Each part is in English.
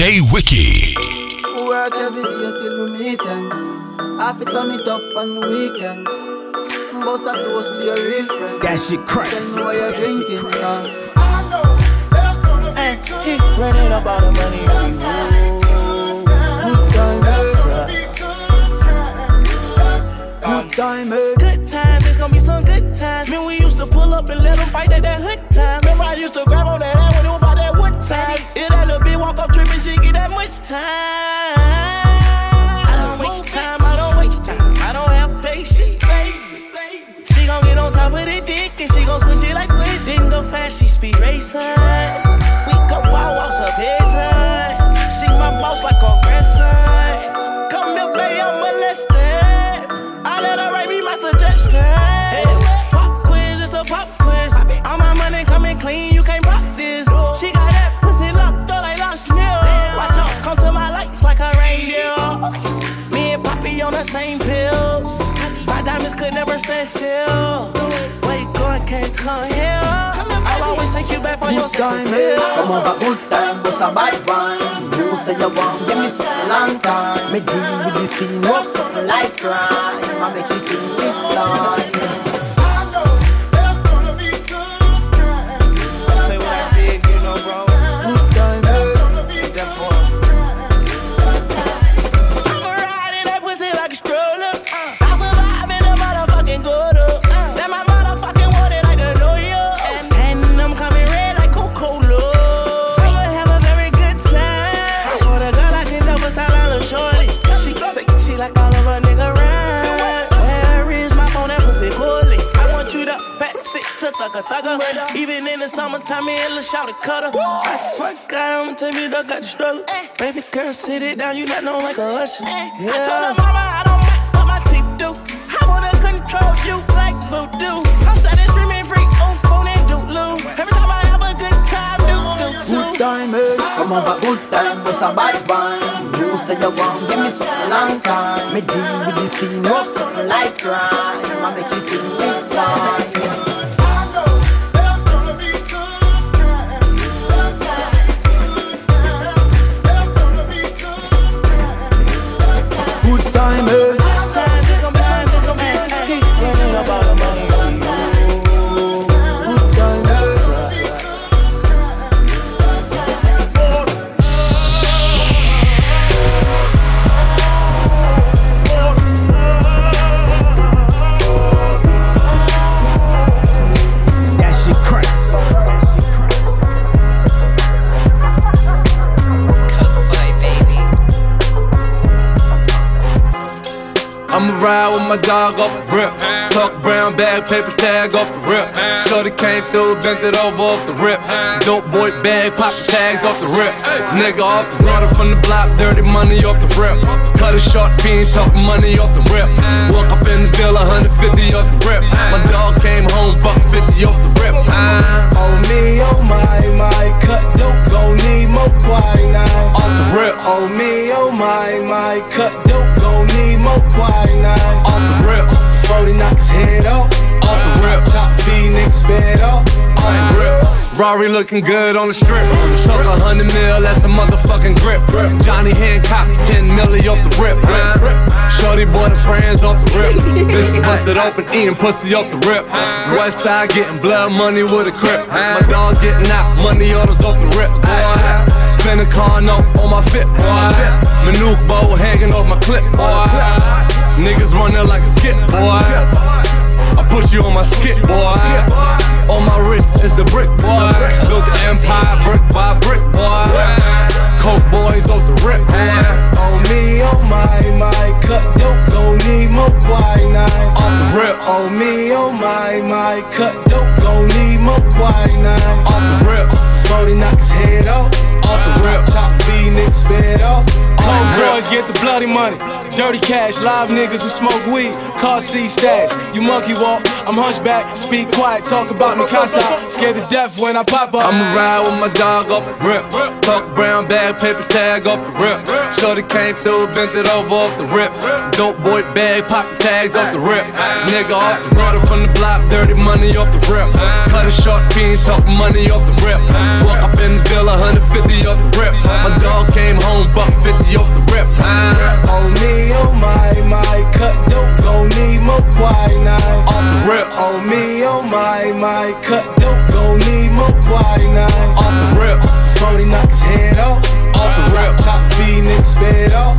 DJ Wiki. Work every day till we meet ends. Half it turn it up on the weekends. Boss a toast to your real friend. That shit crack. Tell me why you're drinking, man. Hey, he running up all the money on you. Good time, Good time, eh? Good times, it's gonna be some good times. Man, we used to pull up and let them fight at that hood time. Remember, I used to grab on that time. If that little bitch walk up tripping, she get that much time. I don't waste time, I don't waste time. I don't have patience, baby. She gon' get on top of the dick and she gon' squish it like squish. Didn't go fast, she speed racing. We go wild walks up bedtime. She my boss like a grandson. The same pills. My diamonds could never stand still. Where you going, can't come here. I'll always take you back for your sex time, appeal. Come over, good time, bust a bad wine. You say you want, give me something long time. Me deal with the scene, walk something like crime. I make you sing this line. Thugger thugger. Even in the summertime, me and Lil Shout cutter. I swear to God, I'ma tell you that got the struggle. Baby girl, sit it down, you not known like a usher. I told her mama I don't mind what my teeth do. I wanna control you like voodoo. I'm started streaming free on phone and doodloo. Every time I have a good time, do do too. Good time, eh? Come over, good time, bust a bad wine. You say you want, give me something long time. Me deal with the scene, walk something like crime. I make you sing this line. Dog rip. Brown bag, paper tag off the rip. Shorty came through, bent it over off the rip. Dope boy bag, pop the tags off the rip. Nigga off the started from the block, dirty money off the rip. Cut a short fiend, talk money off the rip. Walk up in the deal, 150 off the rip. My dog came home, buck 50 off the rip. Oh me, oh my, my cut dope, gon' need more quinine. Off the rip, Oh me, oh my, my cut dope, gon' need more quinine. off the rip, 40 knock his head off. off the rip. Chop feed niggas sped off. off the rip. Rory looking good on the strip. Chuck a hundred mil, that's a motherfucking grip. Johnny Hancock, 10 milli off the rip. Shorty boy, the friends off the rip. Bitch busted open, eating pussy off the rip. West side getting blood money with a crip. My dog getting out, money orders off the rip. Boy. Spin a car note on my fit, boy. Manuk bow hanging off my clip, boy. Niggas running like a skip, boy. I put you on my skip, boy. On my wrist is a brick, boy. Built the empire brick by brick, boy. Coke boys off the rip, boy. Oh me, oh my, my cut dope, gon' need more quinine. Off the rip, Oh me, oh my, my cut dope, gon' need more quinine. off the rip, 40 knock his head off. off the rip. Chop feed niggas sped off. Coke boys get the bloody money. Dirty cash, live niggas who smoke weed. Car seat stacks. You monkey walk, I'm hunchback. Speak quiet, talk about me casa. Scared to death when I pop up. I'ma ride with my dog off the rip. Tuck brown bag, paper tag off the rip. Shorty came through, bent it over off the rip. Dope boy bag, pop the tags off the rip. Nigga off the started from the block, dirty money off the rip. Cut a short fiend, talk money off the rip. Walk up in the bill, 150 off the rip. My dog came home, buck 50 off the rip. Uh, on me, oh my, my cut dope, gon' need more night. Off the rip. On me, oh my, my cut dope, gon' need more night. Off the rip. Phony knock his head off. Off the rip. Top V, Nick sped off.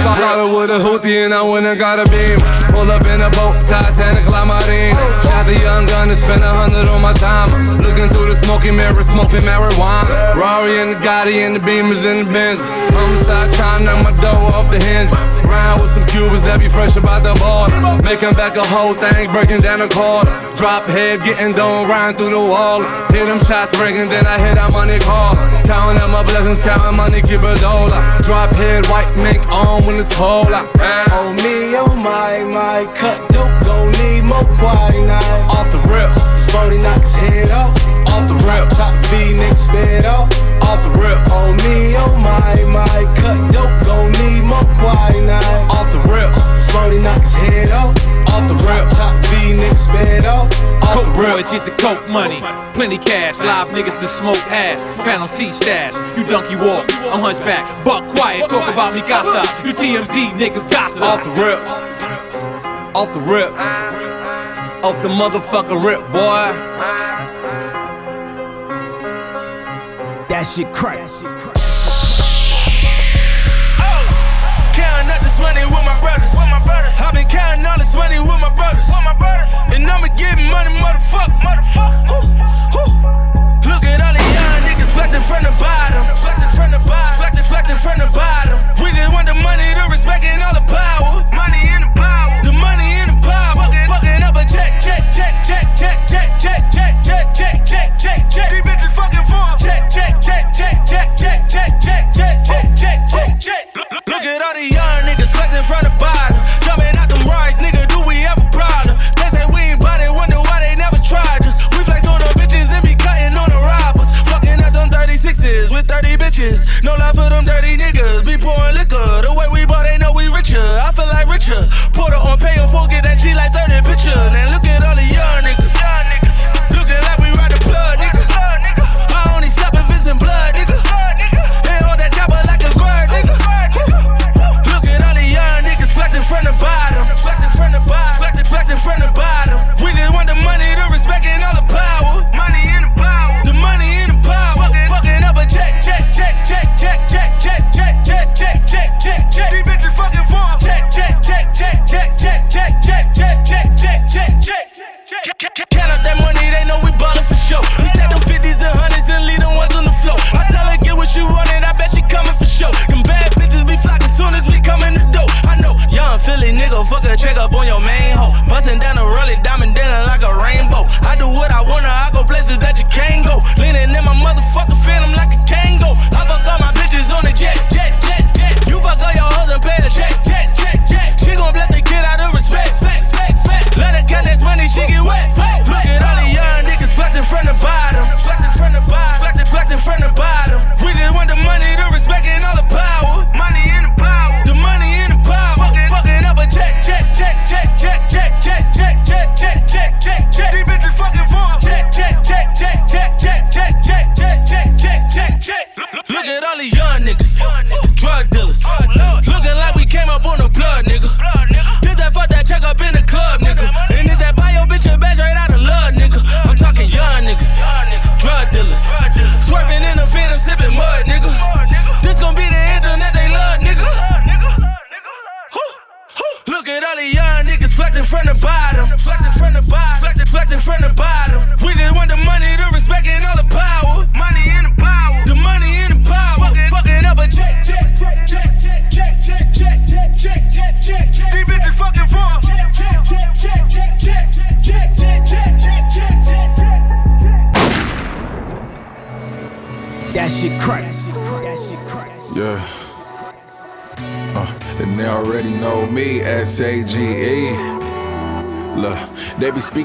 Thought I with a Houthi and I went and got a beam. Pull up in a boat, Titanic, La Marine. Shot the young gun and spent a hundred on my time. Looking through the smoky mirror, smoking marijuana. Rari and the Gotti and the Beamers and the Benz. Homicide trying to knock my dough off the hinges. Round with some Cubans that be fresh about the ball. Making back a whole thing, breaking down a quarter. Drop head, getting done, riding through the wall. Hit them shots ringing, then I hit that money call. Counting out my blessings, counting money, give a dollar. Drop head, white mink on when it's cold outside. Oh me, oh my, my cut dope, gon' need more quiet night. Off the rip 40, knock his head off. Off the rip, top fed off. Off the rip, on me, oh my, my. Cut dope, gon' need more. Off the rip, 40, knock his head off. Off the rip, top fed off. Coke boys get the coke money. Plenty cash, live niggas to smoke ass. Panel C stash, you donkey walk. I'm hunchback, buck quiet, talk about me gossip. You TMZ niggas gossip. Off the rip, off the rip off the motherfucker rip, boy. That shit crack. Oh, counting up this money with my brothers. With my brothers. I've been counting.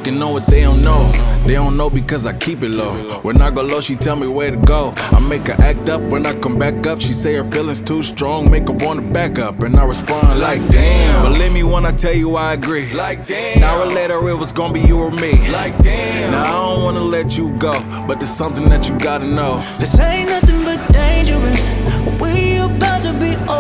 talking know what they don't know. They don't know because I keep it low. When I go low, she tell me where to go. I make her act up when I come back up. She say her feelings too strong, make her wanna back up. And I respond like damn. Believe me when I tell you I agree. Like damn. Now hour later, it was gonna be you or me. Like damn. Now I don't wanna let you go, but there's something that you gotta know. This ain't nothing but dangerous. We about to be.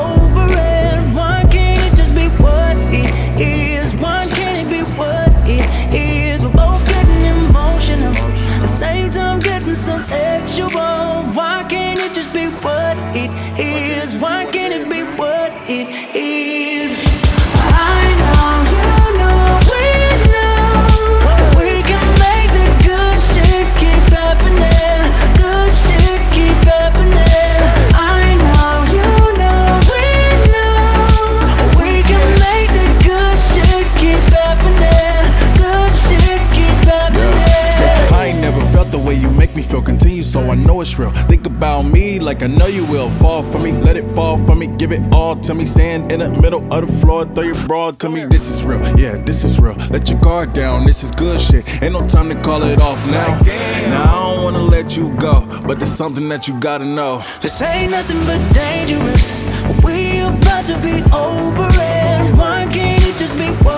Like I know you will. Fall for me, let it fall for me, give it all to me. Stand in the middle of the floor, throw your bra to me. This is real, yeah, this is real. Let your guard down, this is good shit. Ain't no time to call it off now. Now I don't wanna let you go, but there's something that you gotta know. This ain't nothing but dangerous. We about to be over it. Why can't it just be what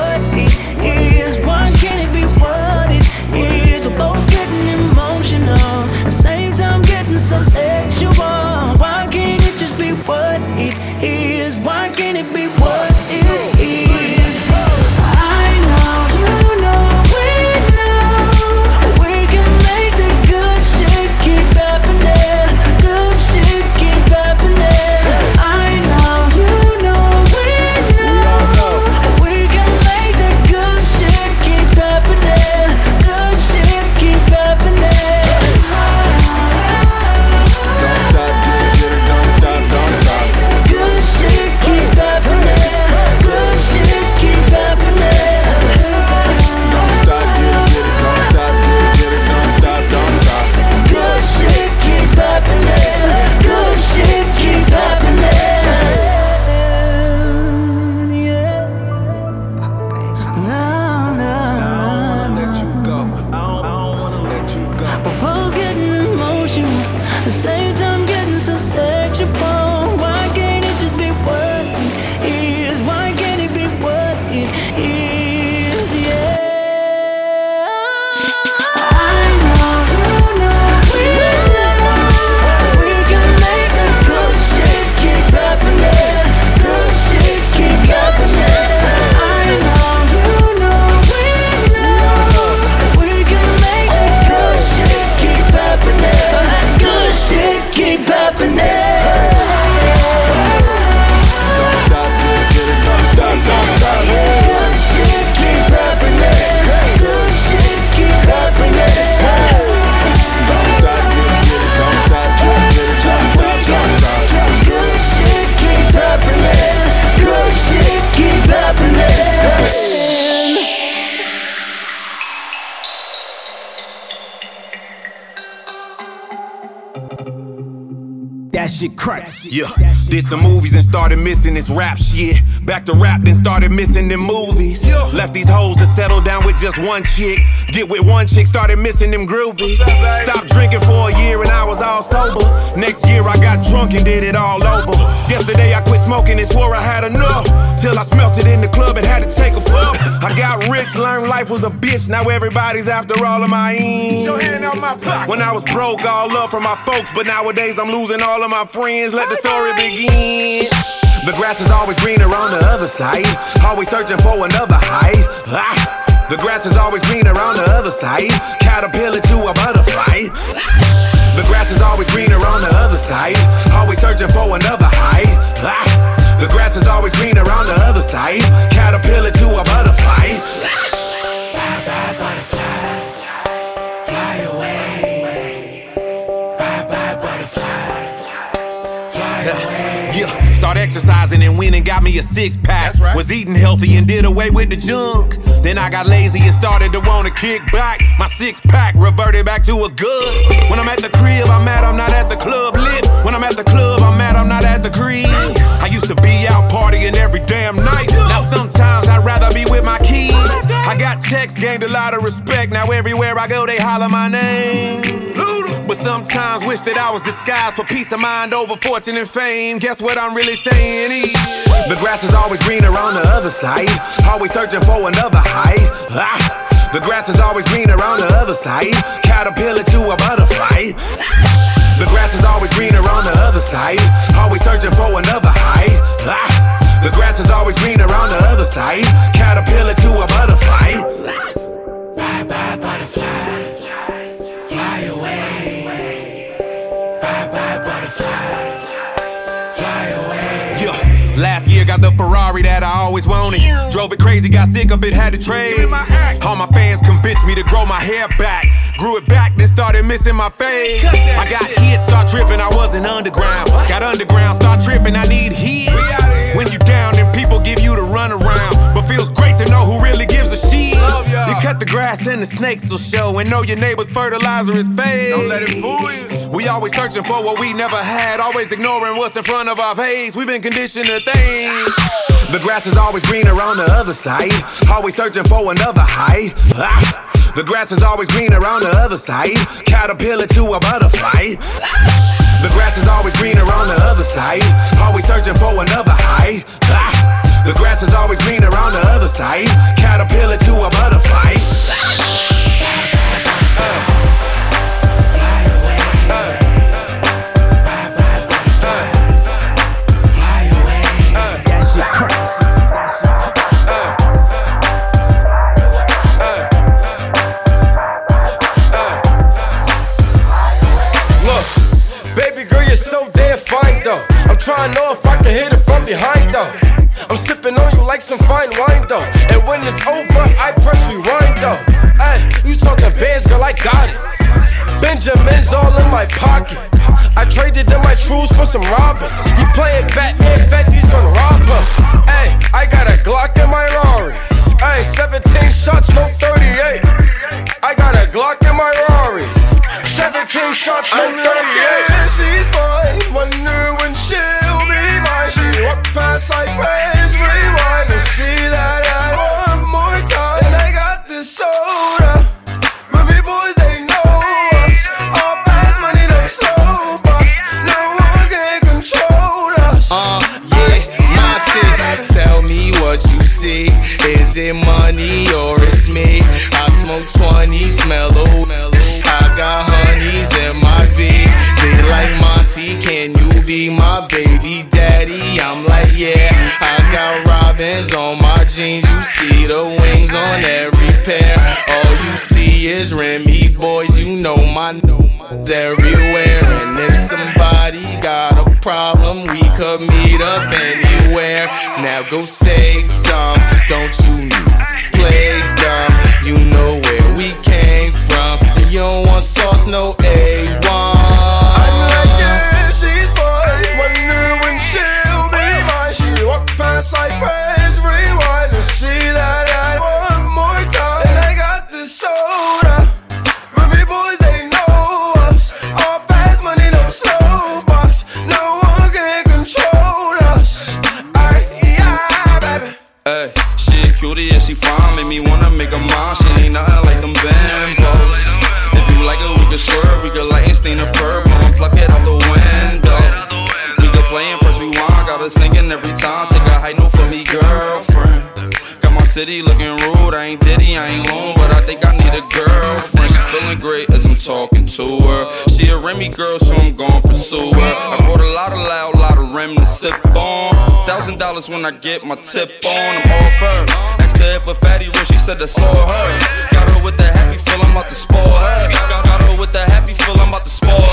That shit crack. Yeah, did some movies and started missing this rap shit. Back to rap, then started missing them movies. Left these hoes to settle down with just one chick. Get with one chick, started missing them groupies. Stopped drinking for a year and I was all sober. Next year I got drunk and did it all over. Yesterday I quit smoking and swore I had enough. Till I smelt it in the club and had to take a puff. I got rich, learned life was a bitch. Now everybody's after all of my ends. When I was broke, all love from my folks, but nowadays I'm losing all of my friends. Let the story begin. The grass is always greener on the other side. Always searching for another high. Ah. The grass is always greener on the other side. Caterpillar to a butterfly. The grass is always greener on the other side. Always searching for another high. Ah. The grass is always greener on the other side. Caterpillar to a butterfly. Bye bye butterfly. Exercising and went and got me a six pack. Was eating healthy and did away with the junk. Then I got lazy and started to wanna kick back. My six pack reverted back to a good. When I'm at the crib, I'm mad I'm not at the club lit. When I'm at the club, I'm mad I'm not at the crib. I used to be out partying every damn night. Sometimes I'd rather be with my kids. I got checks, gained a lot of respect. Now everywhere I go, they holler my name. But sometimes wish that I was disguised for peace of mind over fortune and fame. Guess what I'm really saying is the grass is always greener on the other side. Always searching for another high. Ah. The grass is always greener on the other side. Caterpillar to a butterfly. The grass is always greener on the other side. Always searching for another high. Ah. The grass is always greener on the other side. Caterpillar to a butterfly. Bye bye butterfly. Fly away. Bye bye butterfly. Fly away. Yeah. Last year got the Ferrari that I always wanted. Drove it crazy, got sick of it, had to trade. All my fans convinced me to grow my hair back. Grew it back, then started missing my fade. I got hit, start tripping, I wasn't underground. Got underground, start tripping, I need hits. When you down, and people give you the runaround. But feels great to know who really gives a shit. You cut the grass and the snakes will show. And know your neighbor's fertilizer is fake. Don't let it fool you. We always searching for what we never had, always ignoring what's in front of our face. We've been conditioned to think. The grass is always greener on the other side. Always searching for another high. Ah. The grass is always greener on the other side. Caterpillar to a butterfly. The grass is always greener on the other side. Always searching for another high. Ah. The grass is always greener on the other side. Caterpillar to a butterfly. That trying to know if I can hit it from behind though. I'm sipping on you like some fine wine though. And when it's over, I press rewind though. Hey, you talking bands, girl, I got it. Benjamin's all in my pocket. I traded in my trues for some robins. You playing Batman, Fetty's gonna rob him. Hey, I got a Glock in my Rari. Hey, 17 shots, no 38. I got a Glock in my Rari. 17 shots, no 38. she's mine. Wonder past like praise, rewind and see that I one more time. And I got this soda. Remy boys, they know us. All fast money, no slow bucks. No one can control us. Uh, yeah, tick. Tell me what you see. Is it money or it's me? I smoke 20, smell old. I got honeys in my V. They like Monty, can you be my baby I'm like, yeah. I got robins on my jeans. You see the wings on every pair. All you see is Remy boys. You know my n- everywhere. And if somebody got a problem, we could meet up anywhere. Now go say some, don't you play dumb? You know where we came from. You don't want sauce, no A1. A girl, so I'm gon' pursue her. I brought a lot of loud, lot of Rem to sip on. Thousand dollars when I get my tip on, I'm off her. Her if a fatty rich, she said that's all her. Got her with the happy feel, I'm about to spoil her. Got her with the happy feel, I'm about to spoil her.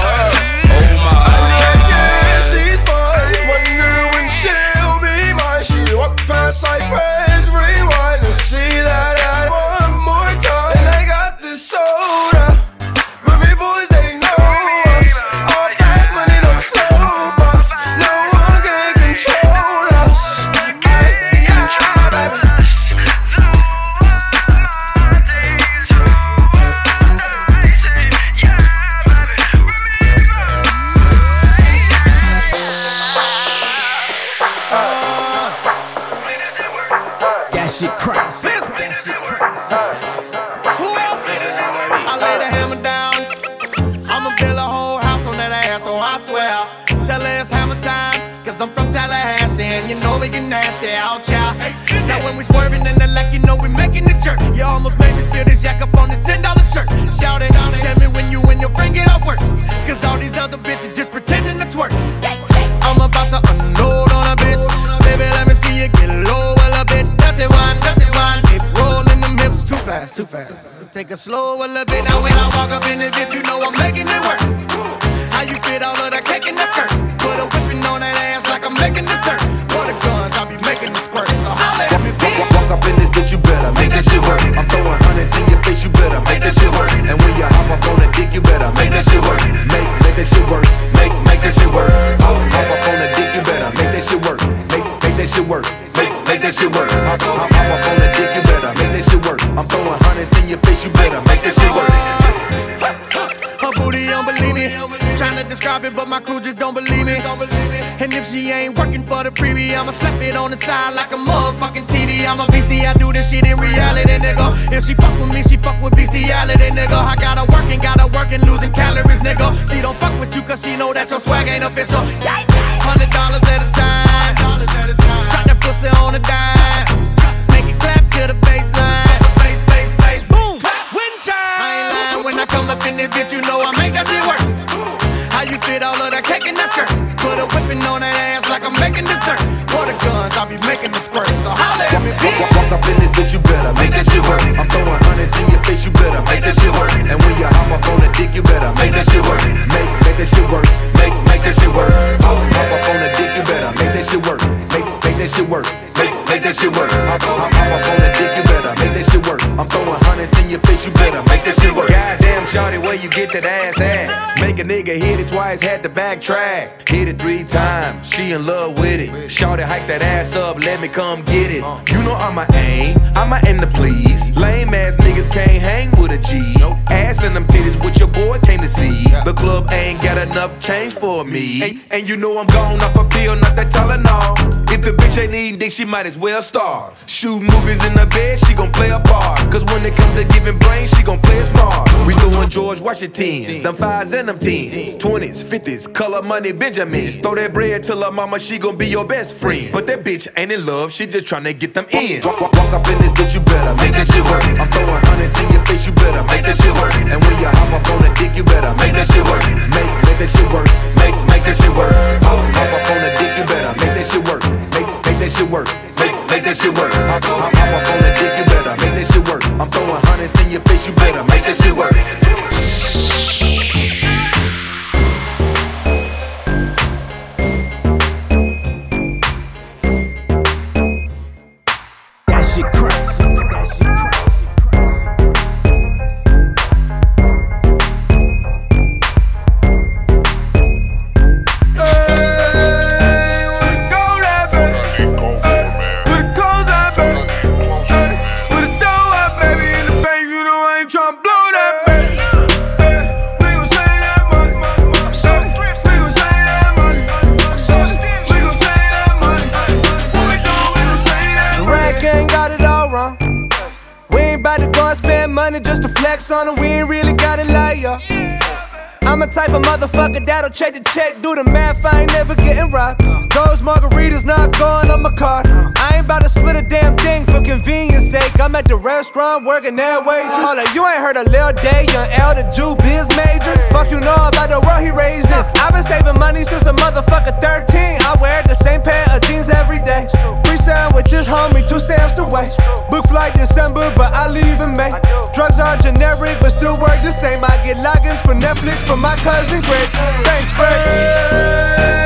Slow a I'ma slap it on the side like a motherfucking TV. I'm a beastie, I do this shit in reality, nigga. If she fuck with me, she fuck with bestiality, nigga. I got her working, got her working, losing calories, nigga. She don't fuck with you cause she know that your swag ain't official. Hundred dollars at a time. Drop that pussy on a dime. Make it clap to the baseline. Bass, bass, bass, boom. Wind chime. I ain't lying when I come up in this bitch, you know I make that shit work. How you fit all of that cake in that skirt? Put a whipping on Walk, up in this bitch, you better make that shit work. I'm throwing hundreds in your face, you better make that shit work. And when you hop up on the dick, you better make that shit work. Make, make that shit work. Make, make that shit work. Hop, hop up on the dick, you better make that shit work. Make, make that shit work. Make, make that shit work. Hop, hop, hop up on the dick, you better make that shit work. I'm throwing hundreds in your face, you better make that shit work. Goddamn, shorty, where you get that ass at? A nigga hit it twice, had to backtrack. Hit it three times, she in love with it. Shorty, hike that ass up, let me come get it. You know I'm a aim, I'm a in the please. Lame ass niggas can't hang with a G. Ass in them titties, what your boy came to see. The club ain't got enough change for me. And, and you know I'm gone off a pill, not that Tylenol. If the bitch ain't eating dick, she might as well starve. Shoot movies in the bed, she gon' play a part. Cause when it comes to giving brains, she gon' play it smart. We throwin' George Washingtons, them fives and them tens, 20s, 50s, color money Benjamins. Throw that bread till her mama, she gon' be your best friend. But that bitch ain't in love, she just tryna get them in. Walk, walk, walk up in this bitch, you better make that shit work. I'm throwing hundreds in your face, you better make that shit work. And when you hop up on the dick, you better make that shit work. Make, make that shit work. Make, make that shit work. Hop, hop up on the dick, you better make that shit work. Make, make that shit work. Make, make that shit work. Hop, hop, hop up on the dick, you better make that shit work. I'm throwing hundreds in your face, you better make that shit work. Money just to flex on it. We ain't really got it like ya. I'm a type of motherfucker that'll check the check, do the math, I ain't never getting robbed. Those margaritas not going on my card. I ain't about to split a damn thing for convenience sake. I'm at the restaurant working that way too. Hold up, you ain't heard of Lil Day, young L, the Jew biz major. Fuck you know about the world he raised in. I've been saving money since a motherfucker 13. I wear the same pair of jeans every day. Free sandwiches, homie, two stamps away. Book flight December, but I leave in May. Drugs are generic, but still work the same. I get logins for Netflix my cousin Greg. Thanks, Greg.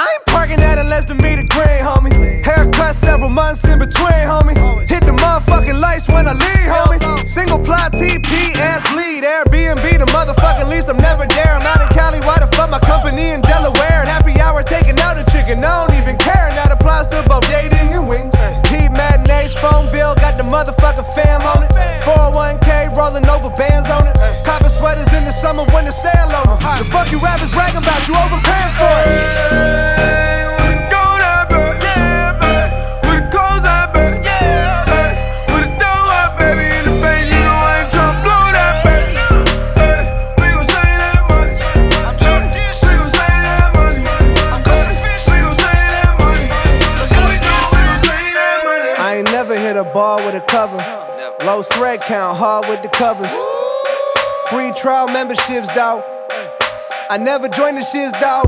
I ain't parking at less than meter green, homie. Haircut several months in between, homie. Hit the motherfucking lights when I leave, homie. Single ply TP, bleed. Airbnb, the motherfucking lease. I'm never there. I'm out in Cali. Why the fuck my company in Delaware? At happy hour taking out a chicken. I don't even care. And that applies to both dating and wings. Matinees, phone bill, got the motherfucking fam on it. 401k rolling over bands on it. Copper sweaters in the summer when the sale over. The fuck you rappers bragging about? You overpaying for it. A ball with a cover. Low thread count, hard with the covers. Free trial memberships, dawg. I never joined the shiz, dawg.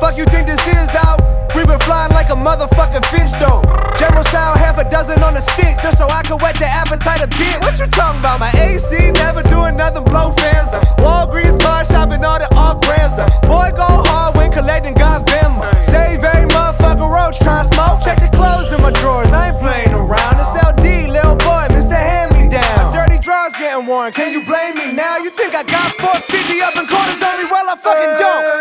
Fuck you think this is, dawg? Frequent flying like a motherfucking finch though. General sound half a dozen on a stick just so I can whet the appetite a bit. What you talking about? My AC never doing nothing, blow fans though. Walgreens car shopping all the off brands though. Boy go hard when collecting got Venmo. Save every motherfucker roach to smoke. Check the clothes in my drawers, I ain't playing around. It's LD, little boy, Mr. Hand Me Down. My dirty drawers getting worn, can you blame me now? You think I got 450 up in corners on me? Well, I fucking don't.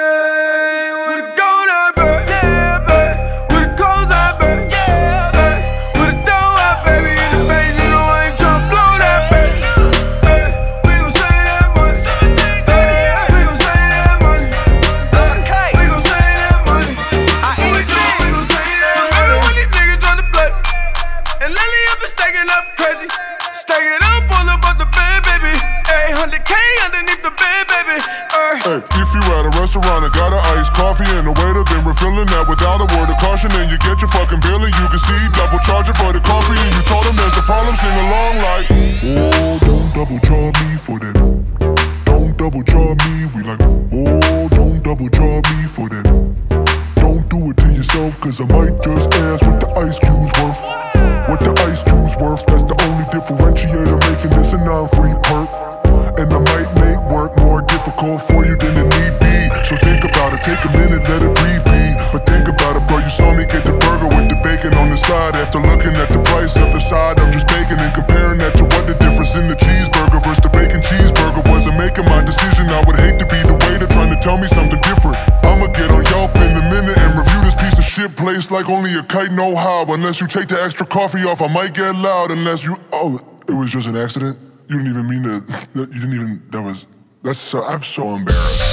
Like only a kite know how. Unless you take the extra coffee off, I might get loud. Unless you, oh, it was just an accident. You didn't even mean to. You didn't even. That was. That's. So, I'm so embarrassed.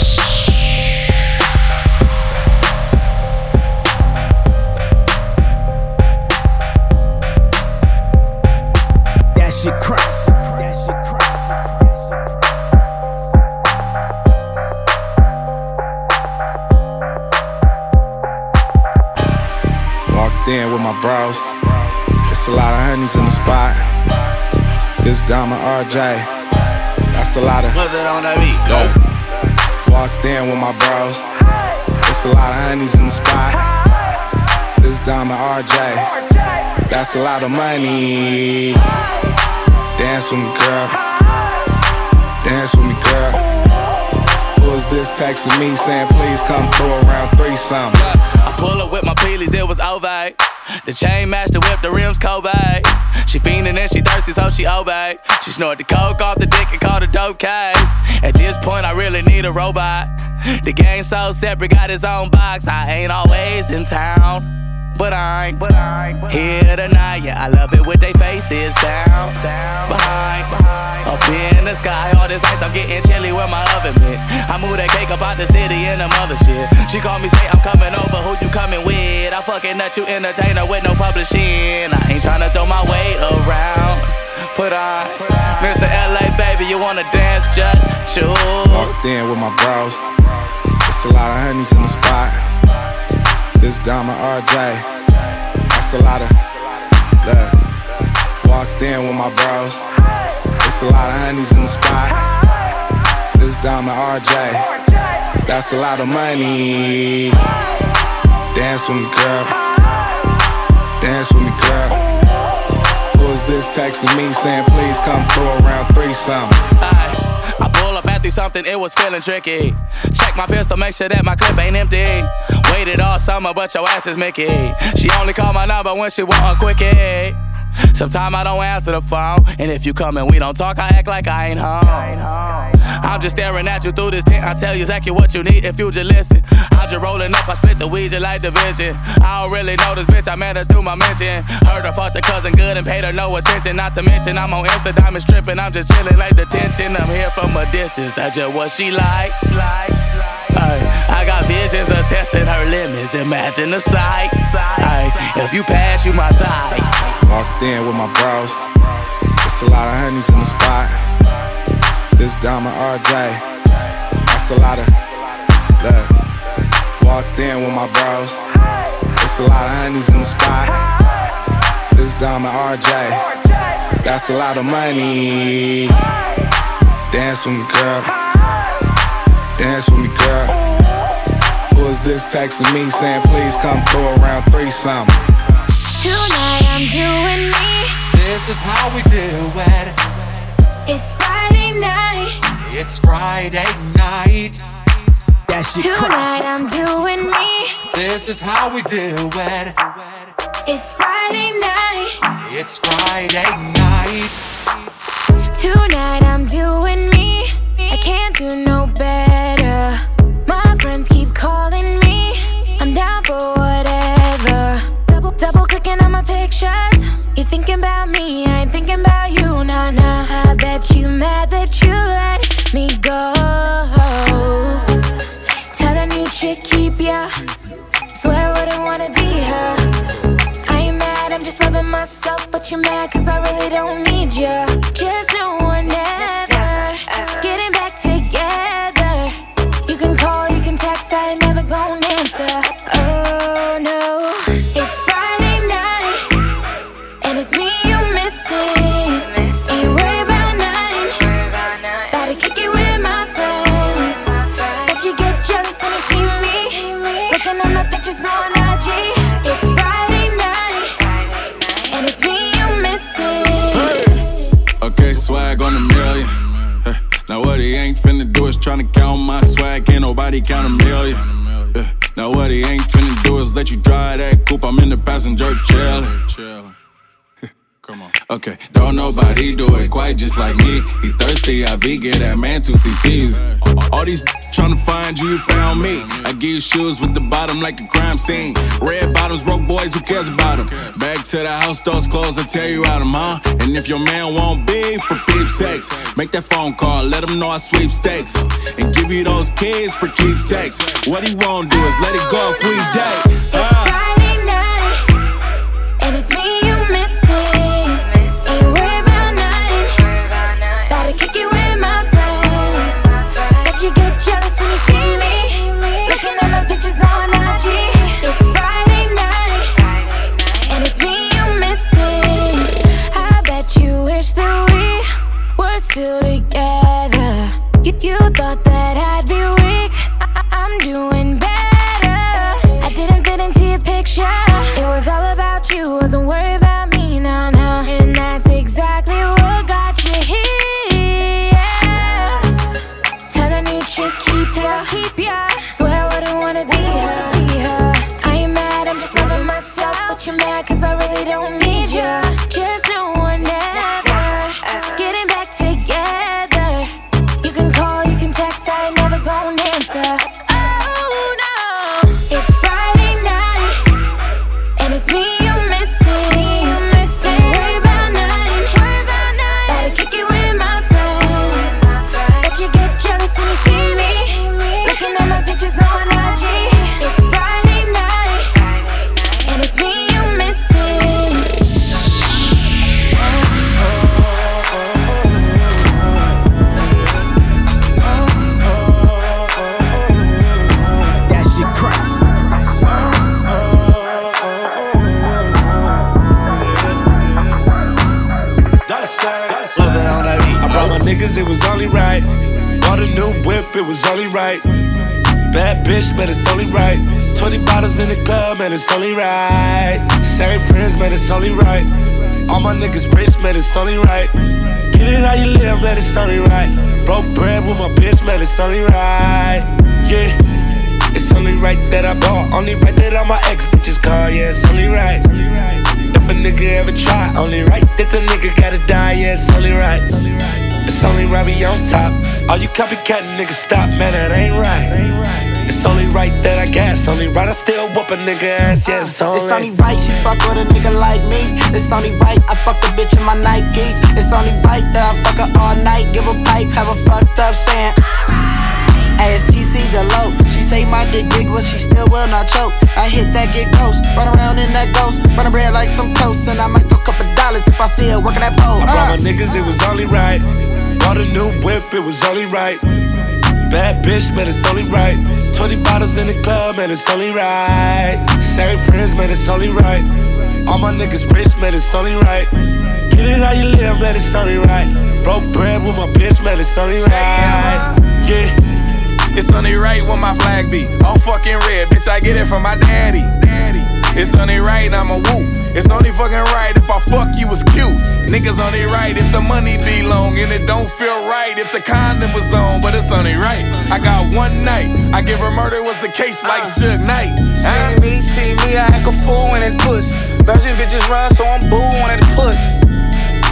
This Diamond RJ. That's a lot of. What's it on that beat? Yo. Walked in with my bros. It's a lot of honeys in the spot. This Diamond RJ. That's a lot of money. Dance with me, girl. Dance with me, girl. Who is this texting me saying, please come through around three something? I pull up with my peelies, it was over. The chain matched the whip, the rims Kobe. She fiendin' and she thirsty, so she obey. She snort the coke off the dick and call the dope case. At this point, I really need a robot. The game so separate, got his own box. I ain't always in town. But I ain't here tonight, yeah. I love it with they faces down, down, behind, up in the sky. All this ice, I'm getting chilly where my oven been. I move that cake up out the city in the mother shit. She call me, say I'm coming over. Who you coming with? I fucking nut you entertainer with no publishing. I ain't tryna throw my weight around. Put on, Mr. LA, baby, you wanna dance? Just choose. Walked in with my bros. It's a lot of honeys in the spot. This Diamond RJ. That's a lot of look. Walked in with my bros. It's a lot of honeys in the spot. This Diamond RJ. That's a lot of money. Dance with me, girl. Dance with me, girl. Who is this texting me saying, please come through around three something? I pull up after something, it was feeling tricky. Check my pistol, make sure that my clip ain't empty. Waited all summer, but your ass is Mickey. She only call my number when she want a quickie. Sometimes I don't answer the phone, and if you come and we don't talk, I act like I ain't home. I'm just staring at you through this tent. I tell you exactly what you need if you just listen. I'm just rolling up, I split the weed just like division. I don't really know this bitch, I met her through my mention. Heard her fuck the cousin good and paid her no attention. Not to mention, I'm on Insta diamond stripping. I'm just chilling like detention. I'm here from a distance, that's just what she like. like. Ay, I got visions of testing her limits. Imagine the sight. Ay, if you pass, you my type. Walked in with my bros. It's a lot of honeys in the spot. This Diamond RJ. That's a lot of look. Walked in with my bros. It's a lot of honeys in the spot. This Diamond RJ. That's a lot of money. Dance with me, girl. Dance with me, girl. Who is this texting me saying please come through around three something. Tonight I'm doing me. This is how we do it. It's Friday night. It's Friday night. Tonight I'm doing me. This is how we do it. It's Friday night. It's Friday night. Tonight I'm doing me. I can't do no better. My friends keep calling me. I'm down for whatever. Double double clicking on my pictures. You thinking about me? Cause I really don't Count a million. Yeah, Now what he ain't finna do is let you drive that coupe. I'm in the passenger chillin'. Okay, don't nobody do it quite just like me. He thirsty, I be get that man two CCs. All these trying to find you, found me. I give shoes with the bottom like a crime scene. Red bottoms, broke boys, who cares about them? Back to the house, doors closed, I tell you out them, huh? And if your man won't be for peep sex, make that phone call, let him know I sweep stakes. And give you those kids for keepsakes. What he won't do is let it go if we date. Ah. Friday night, and it's me still together. It's only right. Same friends, man, it's only right. All my niggas rich, man, it's only right. Get it how you live, man, it's only right. Broke bread with my bitch, man, it's only right. Yeah. It's only right that I bought, only right that all my ex bitches call, yeah, it's only right. If a nigga ever try, only right that the nigga gotta die, yeah, it's only right. It's only right we on top. All you copycat niggas stop, man, that ain't right. It's only right that I gas, only right I still whoop a nigga ass, yeah, it's only It's only right she fuck with a nigga like me. It's only right I fuck a bitch in my Nikes. It's only right that I fuck her all night, give a pipe, have a fucked up saying. Ask TC the low. She say my dick big, but she still will not choke. I hit that get ghost, run around in that ghost, run bread like some toast, and I might go couple dollars if I see her working that pole. I brought my Uh. niggas, it was only right. Bought a new whip, it was only right. Bad bitch, man, it's only right. 20 bottles in the club, man, it's only right. Same friends, man, it's only right. All my niggas rich, man, it's only right. Get it how you live, man, it's only right. Broke bread with my bitch, man, it's only right. Yeah. It's only right when my flag be all fucking red. Bitch, I get it from my daddy. It's only right, I'm a woo. It's only fucking right if I fuck you was cute. Niggas only right if the money be long and it don't feel right if the condom was on, but it's only right. I got one night. I give her murder was the case like uh. Suge Knight. See me, see me, I act a fool when it puss. Virgin bitches run, so I'm boo when it puss.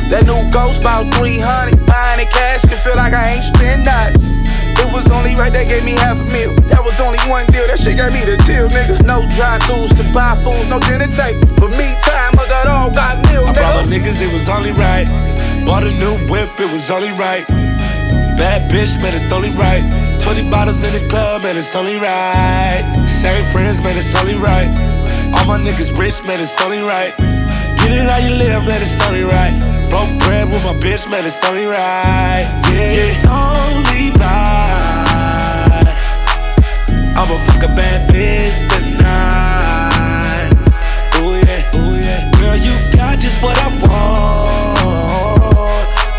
That new ghost about 300, buying it cash and feel like I ain't spend nothing. It was only right they gave me half a meal. That was only one deal, that shit gave me the deal, nigga. No dry throughs to buy fools, no dinner tape. But me time, I got all got meal, I brought my niggas, it was only right. Bought a new whip, it was only right. Bad bitch, man, it's only right. 20 bottles in the club, man, it's only right. Same friends, man, it's only right. All my niggas rich, man, it's only right. Get it how you live, man, it's only right. Broke bread with my bitch, man, it's only right. Yeah, it's I'ma fuck a bad bitch tonight. Oh yeah, oh yeah. Girl, you got just what I want.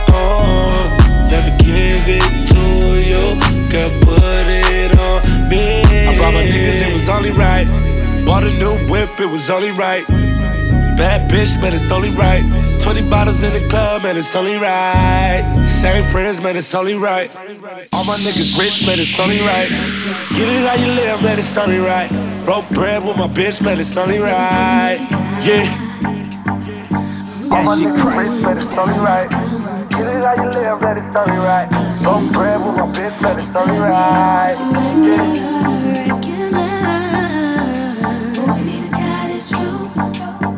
Oh, let me give it to you. Girl, put it on me. I brought my niggas, it was only right. Bought a new whip, it was only right. Bad bitch, man, it's only right. 20 bottles in the club, man, it's only right. Same friends, man, it's only right. All my niggas rich, man, it's only right. Get it how you live, man, it's only right. Broke bread with my bitch, man, it's only right. Yeah. All my niggas rich, man, it's only right. Get it how you live, man, it's only right. Broke bread with my bitch, man, it's only right. Yeah. Know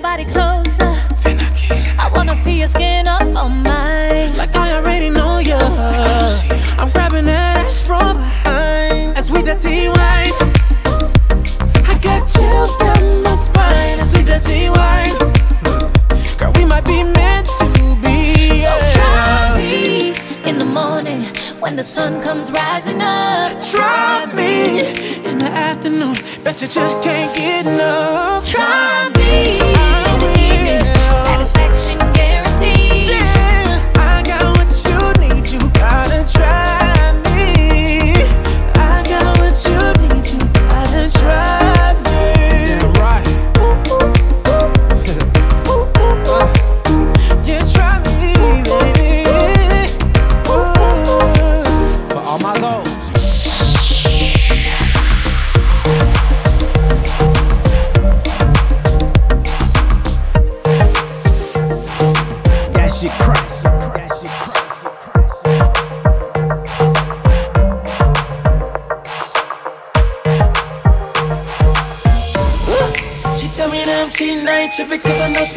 that body closer. I wanna feel your skin up on mine. Like I already know you. I'm grabbing that ass from behind. As we dirty wine. I got chills down my spine. As we dirty wine. Girl, we might be meant to be. So try me in the morning when the sun comes rising up. Try me in the afternoon. Bet you just can't get enough. Try me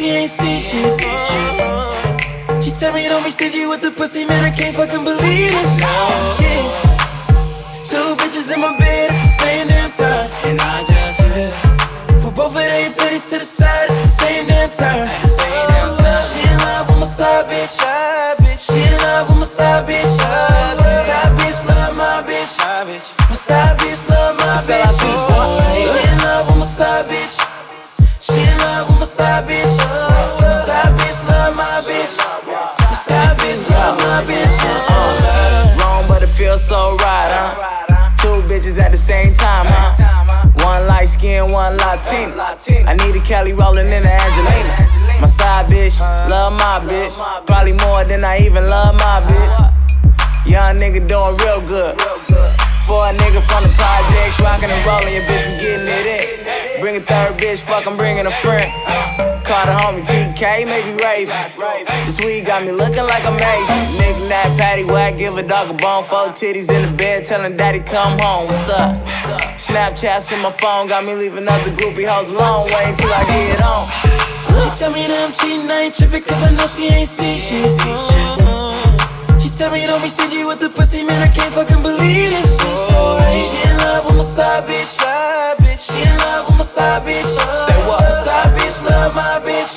cause I know she ain't see shit. She tell me don't be stingy with the pussy, man, I can't fucking believe it. Yeah. Two bitches in my bed at the same damn time. And I just, yeah. Put both of their titties to the side at the same damn time. Oh, she in love with my side bitch. She in love with my side bitch. My side bitch love my bitch. My side bitch love my bitch. Side bitch. Love my bitch. Side bitch love my bitch. Uh-uh. Wrong, but it feels so right, huh? Two bitches at the same time, huh? One light skin, one Latina. I need a Kelly rolling in the Angelina. My side bitch, love my bitch. Probably more than I even love my bitch. Young nigga doing real good. For a nigga from the projects, rockin' and rollin', your bitch, we getting it. Bring a third bitch, fuck, I'm bringing a friend. Call the homie TK, maybe Raven. This weed got me looking like I'm Asian. Nigga, that patty whack, give a dog a bone, four titties in the bed, telling daddy come home, what's up? Snapchats in my phone, got me leaving other groupie hoes alone, wait till I get on. She tell me that I'm cheating, I ain't tripping cause I know she ain't see shit. She tell me don't be stingy with the pussy, man, I can't fucking believe this. She in love with my side bitch. She Say what? Side bitch love my bitch.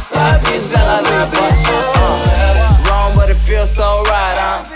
Side bitch love my bitch. Wrong, but it feels so right?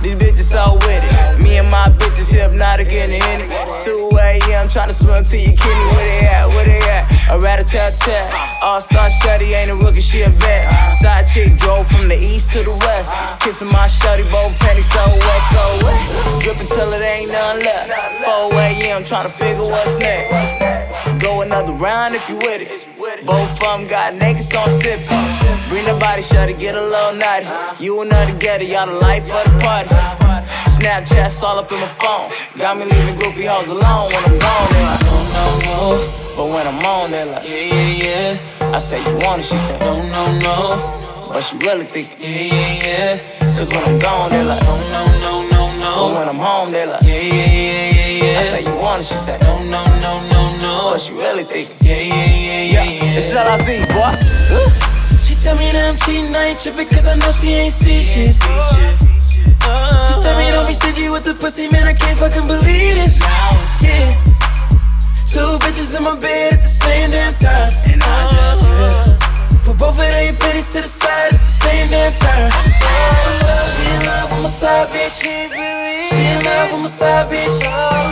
These bitches so with it. Me and my bitches hypnotic in the henny. 2 a.m. tryna swim to your kidney. Where they at? Where they at? A rat a tat tat. All star shutty ain't a rookie, she a vet. Side chick drove from the east to the west. Kissing my shutty, both panties so wet, so wet. Dripping till it ain't none left. 4 a.m. tryna figure what's next. Go another round if you with it. Both of them got naked, so I'm sipping. Bring the body shut get a little naughty. You and her together, y'all the life of the party. Snapchats all up in my phone. Got me leaving groupie hoes alone when I'm gone. They're like, no, no, no. But when I'm on, they're like, yeah, yeah, yeah. I say, you want it? She said, no, no, no. But she really think, yeah, yeah, yeah. Cause when I'm gone, they're like, no, no, no, no, no. But when I'm home, they're like, yeah, yeah, yeah, yeah, yeah. I say, you want it? She said, no, no, no, no, no. what she really thinking. Yeah, yeah, yeah, yeah, yeah. It's LIZ, boy. She tell me that I'm cheating, I ain't tripping cause I know she ain't see shit. She tell me don't be stingy with the pussy, man, I can't fucking believe this. Yeah. Two bitches in my bed at the same damn time. And I just, yeah. Put both of their bitches to the side at the same damn time. She in love with my side bitch. She in love with my side bitch.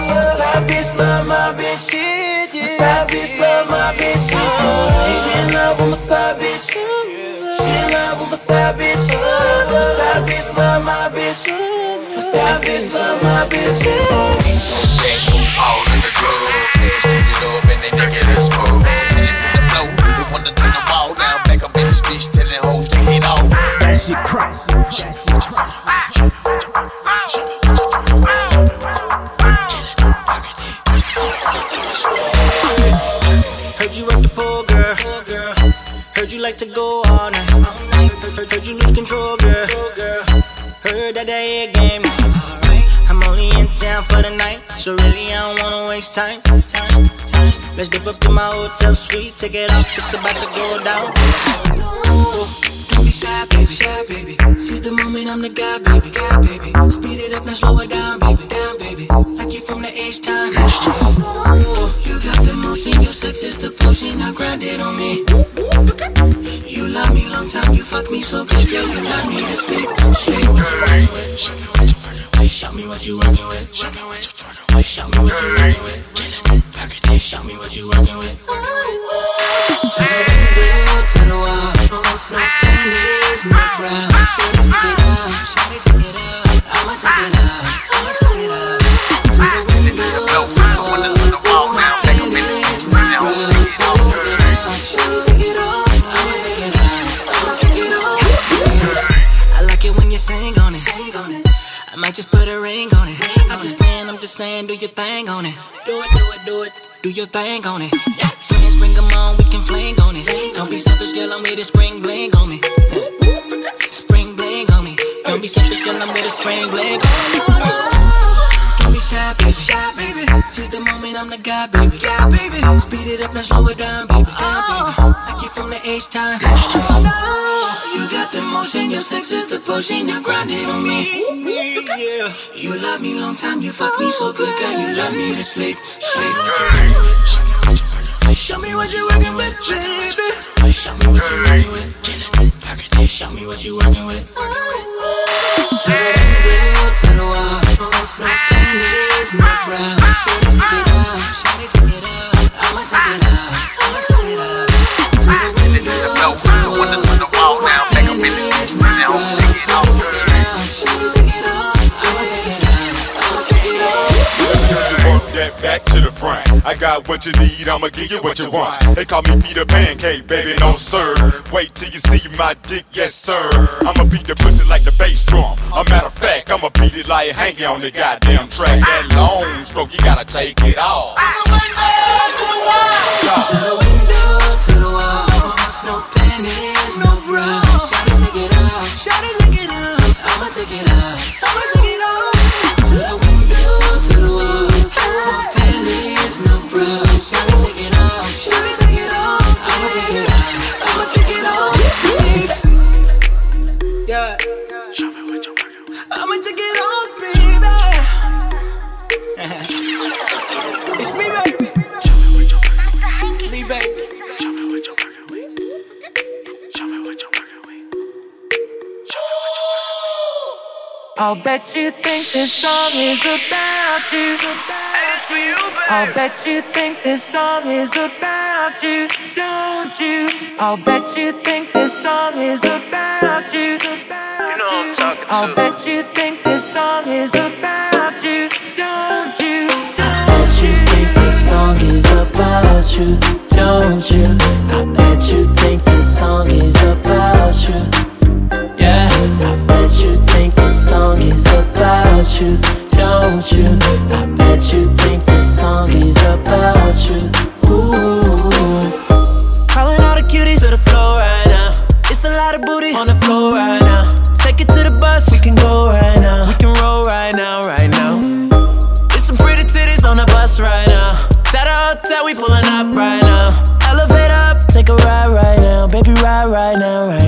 My side bitch love my bitch. My side bitch love my bitch. She in love with my side bitch. She in love with my side bitch. Bitch love my bitch. Bitch love my bitch. Let's dip up to my hotel suite, take it off, it's about to go down. Don't be shy, baby, shy, baby. Seize the moment, I'm the guy, baby, guy, baby. Speed it up, now slow it down, baby, down, baby. Like you from the H time. You got the motion, your sex is the potion, now grind it on me. You love me long time, you fuck me so good, girl, you love me to sleep. With, show me what you working with, show me what you working with, show me what you working with, show me what you working with. Show me what you working with. Take it off, I'ma take it off, I'ma take it off. Take it off, I'ma take it off, I'ma take it off. I like it when you sing on it. I might just put a ring on it. I'm just playing, I'm just saying, do your thing on it. Your thing on it. Friends, bring 'em on, we can fling on it. Don't be selfish, girl, I'm with a spring bling on me. Spring bling on me. Don't be selfish, girl, I'm with a spring bling on me. Don't be shy, baby, shy, baby. Seize the moment, I'm the guy, baby. Yeah, baby. Speed it up, now slow it down, baby. Down, baby. Like you from the H time. You motion, your sex is the potion, now grind it on me. Yeah. You love me long time, you fuck me so good, girl, you love me to sleep. Sleep. Show me what you working with, baby. Show me what you're working with. Show me what you're working with. What you need, I'ma give you what you want. They call me Peter Pancake, baby, no sir. Wait till you see my dick, yes sir. I'ma beat the pussy like the bass drum. A matter of fact, I'ma beat it like hanging on the goddamn track. That long stroke, you gotta take it off. To the window, to the wall. No panties, no bra. I'll bet you think this song is about you. I'll bet you think this song is about you, don't you? I'll bet you think this song is about you. I'll bet you think this song is about you, don't you? I bet you think this song is about you, don't you? I bet you think this song is about you. Yeah, I bet you think this song is about you, don't you? I bet you think this song is about you. Ooh. Calling all the cuties to the floor right now. It's a lot of booty on the floor right now. Take it to the bus, we can go right now. We can roll right now, right now. It's some pretty titties on the bus right now. At a hotel, we pulling up right now. Elevate up, take a ride right now. Baby, ride right now, right now.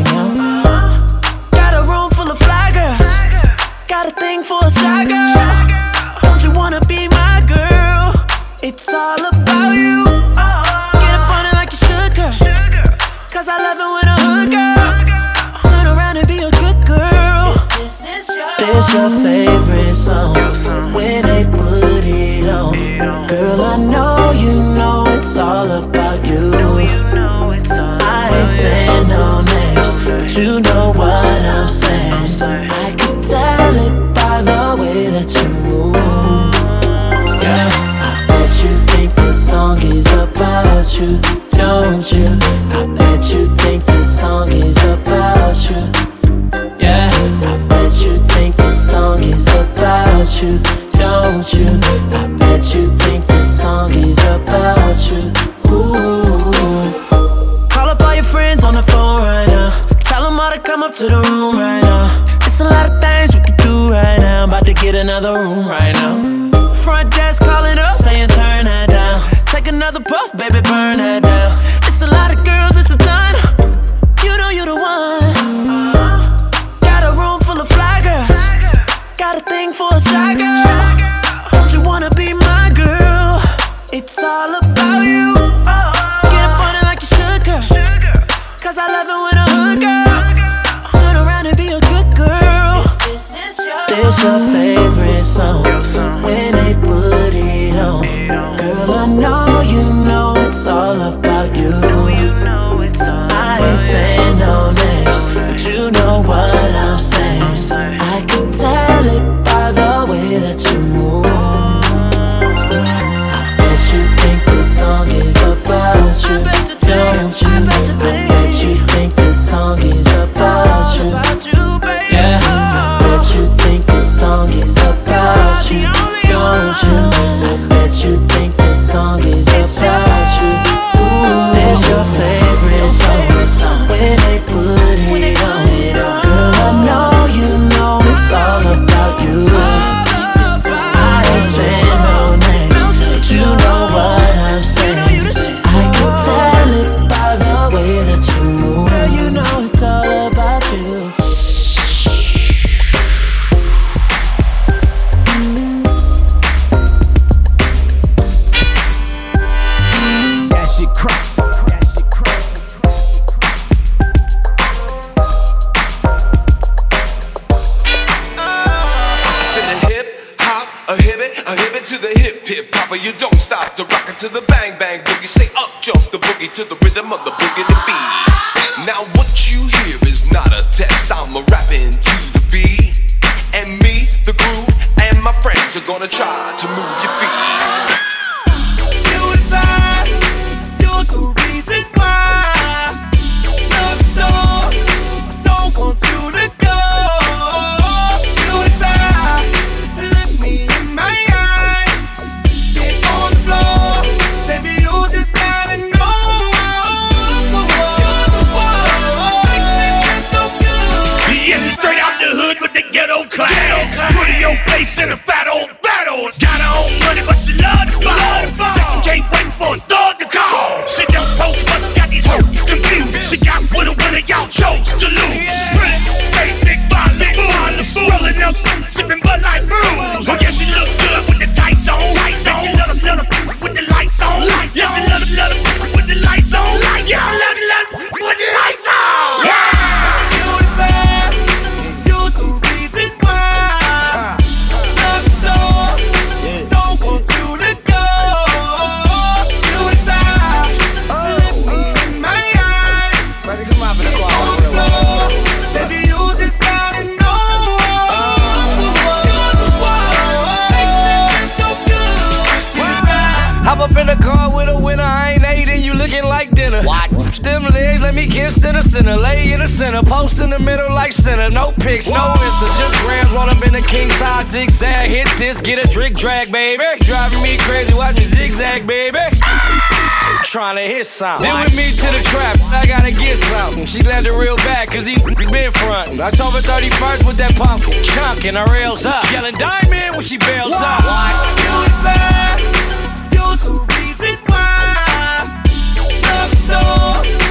dinner. What? Them legs, let me give center, center. Lay in the center, post in the middle like center. No pics, no insta, just grams. Roll up in the king size zigzag. Hit this, get a drink drag, baby. Driving me crazy, watch me zigzag, baby. Trying to hit something. Then with me to the trap, I gotta get something. She glad the real back, cause he been frontin'. October 31st with that pumpkin. Chunkin', her rails up. Yelling diamond when she bails up. What? You it bad, you it so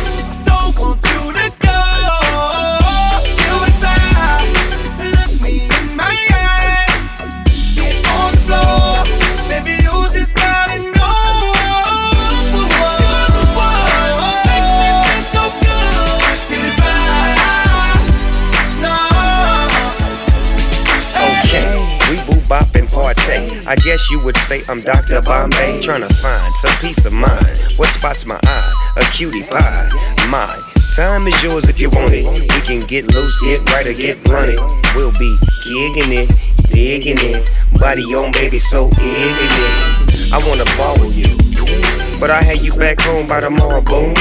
I guess you would say I'm Dr. Bombay. Trying to find some peace of mind. What spots my eye? A cutie pie. Mine. Time is yours if you want it. We can get loose, get right, or get blunted. We'll be gigging it, digging it. Body on baby, so ignorant. I wanna follow you, but I had you back home by tomorrow, boom.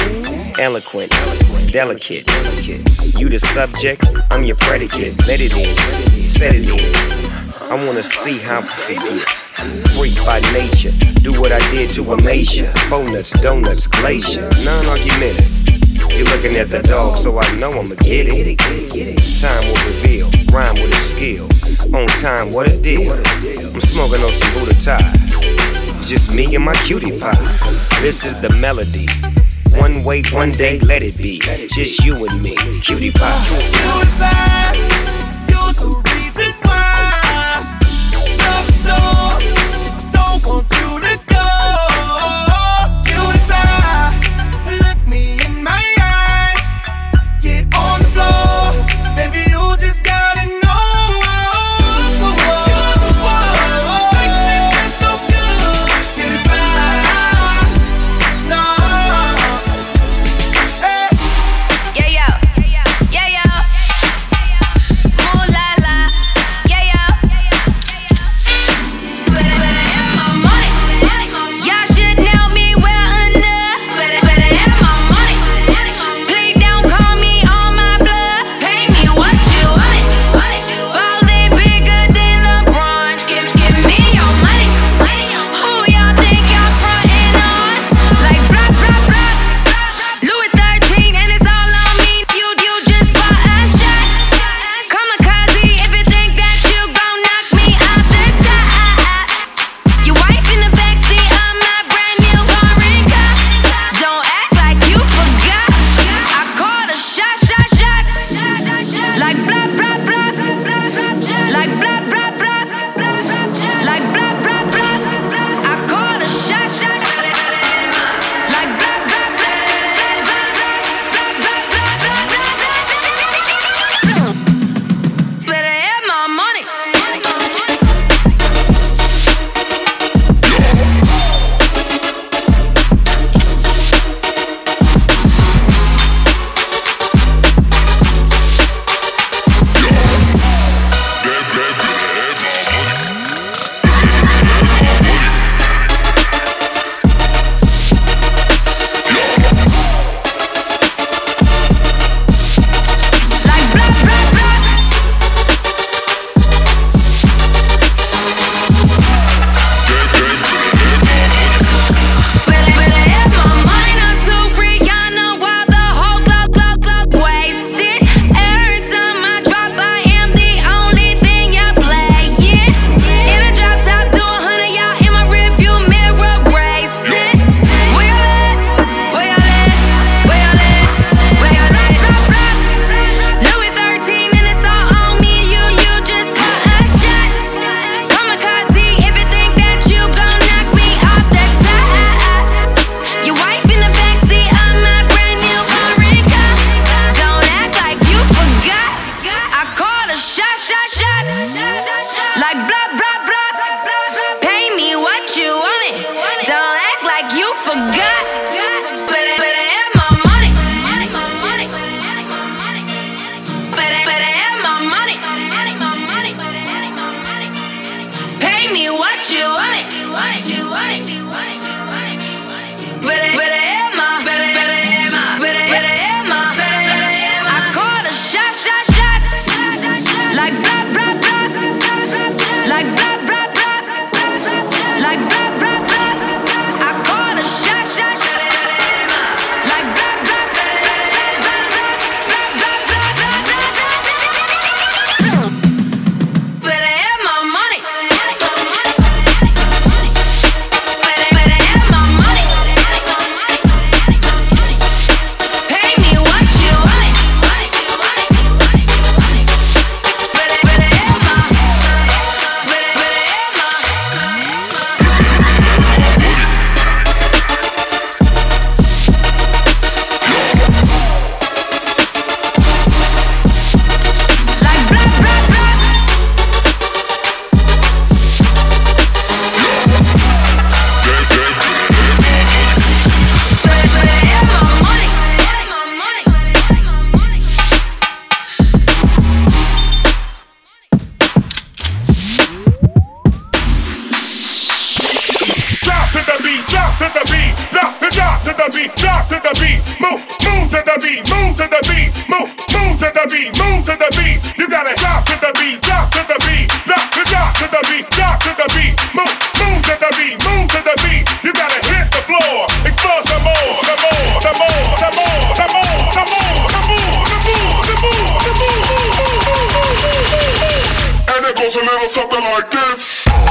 Eloquent, delicate, delicate. You the subject, I'm your predicate. Let it in, set it in. I wanna see how I get Freak by nature, do what I did to amaze you. Donuts, donuts, glacier, non argumentative. You're looking at the dog, so I know I'ma get it. Time will reveal, rhyme with a skill. On time, what a deal. I'm smoking on some Buddha tie. Just me and my cutie pie. This is the melody. One way, one day, let it be. Just you and me, cutie pie. You're up, so goes a little something like this.